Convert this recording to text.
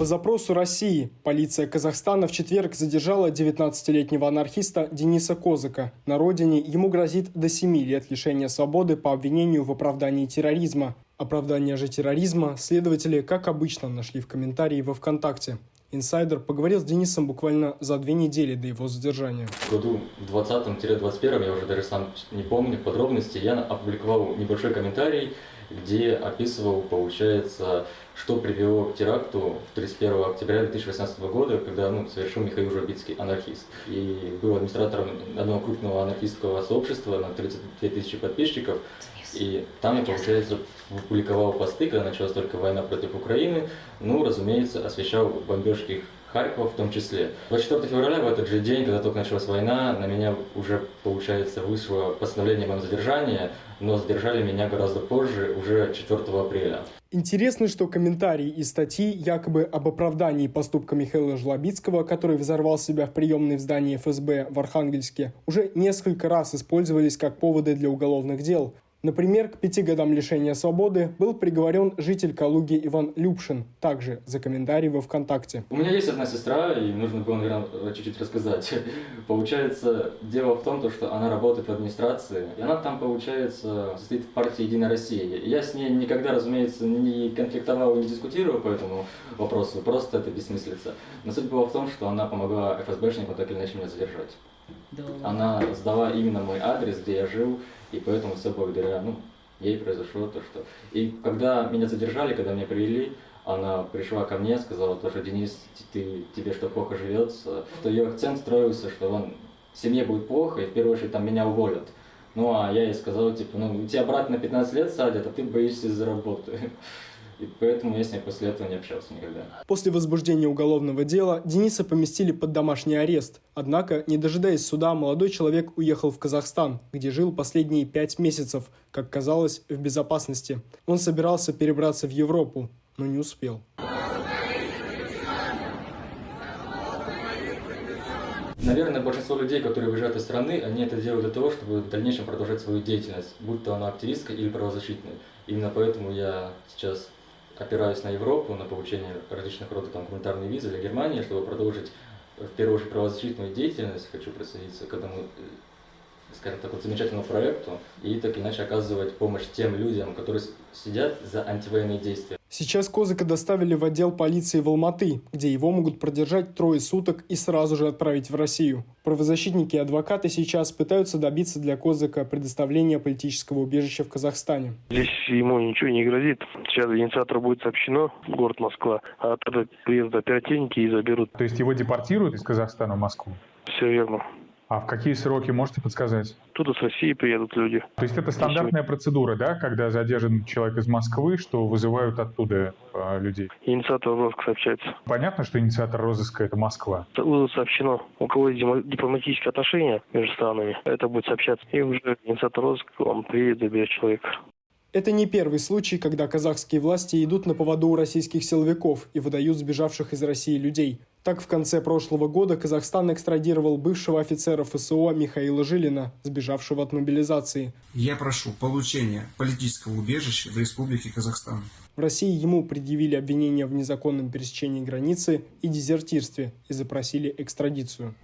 По запросу России полиция Казахстана в четверг задержала 19-летнего анархиста Дениса Козыка. На родине ему грозит до 7 лет лишения свободы по обвинению в оправдании терроризма. Оправдание же терроризма следователи, как обычно, нашли в комментарии во ВКонтакте. Инсайдер поговорил с Денисом буквально за две недели до его задержания. В году 20-21, я уже даже сам не помню подробности, я опубликовал небольшой комментарий, где описывал, получается, что привело к теракту 31 октября 2018 года, когда ну, совершил Михаил Жабицкий, анархист. И был администратором одного крупного анархистского сообщества на 32 тысячи подписчиков. И там я, получается, публиковал посты, когда началась только война против Украины. Ну, разумеется, освещал бомбежки Харькова в том числе. 24 февраля, в этот же день, когда только началась война, на меня уже, получается, вышло постановление о моем задержании, но задержали меня гораздо позже, уже 4 апреля. Интересно, что комментарии и статьи якобы об оправдании поступка Михаила Жлобицкого, который взорвал себя в приемной в здании ФСБ в Архангельске, уже несколько раз использовались как поводы для уголовных дел. Например, к пяти годам лишения свободы был приговорен житель Калуги Иван Любшин, также за комментарий во ВКонтакте. У меня есть одна сестра, и нужно было, наверное, чуть-чуть рассказать. Получается, дело в том, что она работает в администрации, и она там, получается, состоит в партии «Единая Россия». я с ней никогда, разумеется, не конфликтовал и не дискутировал по этому вопросу, просто это бессмыслица. Но суть была в том, что она помогла ФСБшникам так или иначе меня задержать. Да. Она сдала именно мой адрес, где я жил, и поэтому все благодаря ну, ей произошло то, что... И когда меня задержали, когда меня привели, она пришла ко мне, сказала, то, что Денис, ты, тебе что, плохо живется? Что ее акцент строился, что он семье будет плохо, и в первую очередь там меня уволят. Ну, а я ей сказал, типа, ну, тебя брат на 15 лет садят, а ты боишься из-за работы. И поэтому я с ней после этого не общался никогда. После возбуждения уголовного дела Дениса поместили под домашний арест. Однако, не дожидаясь суда, молодой человек уехал в Казахстан, где жил последние пять месяцев, как казалось, в безопасности. Он собирался перебраться в Европу, но не успел. Наверное, большинство людей, которые выезжают из страны, они это делают для того, чтобы в дальнейшем продолжать свою деятельность, будь то она активистская или правозащитная. Именно поэтому я сейчас опираюсь на Европу, на получение различных родов там, гуманитарной визы для Германии, чтобы продолжить в первую очередь правозащитную деятельность, хочу присоединиться к этому, э, скажем так, вот замечательному проекту и так иначе оказывать помощь тем людям, которые сидят за антивоенные действия. Сейчас Козыка доставили в отдел полиции в Алматы, где его могут продержать трое суток и сразу же отправить в Россию. Правозащитники и адвокаты сейчас пытаются добиться для Козыка предоставления политического убежища в Казахстане. Здесь ему ничего не грозит. Сейчас инициатор будет сообщено, город Москва, а тогда приедут оперативники и заберут. То есть его депортируют из Казахстана в Москву? Все верно. А в какие сроки можете подсказать? Тут из России приедут люди. То есть это стандартная процедура, да, когда задержан человек из Москвы, что вызывают оттуда а, людей? Инициатор розыска сообщается. Понятно, что инициатор розыска – это Москва? Было сообщено, у кого есть дипломатические отношения между странами, это будет сообщаться. И уже инициатор розыска вам приедет, заберет человека. Это не первый случай, когда казахские власти идут на поводу у российских силовиков и выдают сбежавших из России людей. Так, в конце прошлого года Казахстан экстрадировал бывшего офицера ФСО Михаила Жилина, сбежавшего от мобилизации. Я прошу получения политического убежища в Республике Казахстан. В России ему предъявили обвинения в незаконном пересечении границы и дезертирстве и запросили экстрадицию.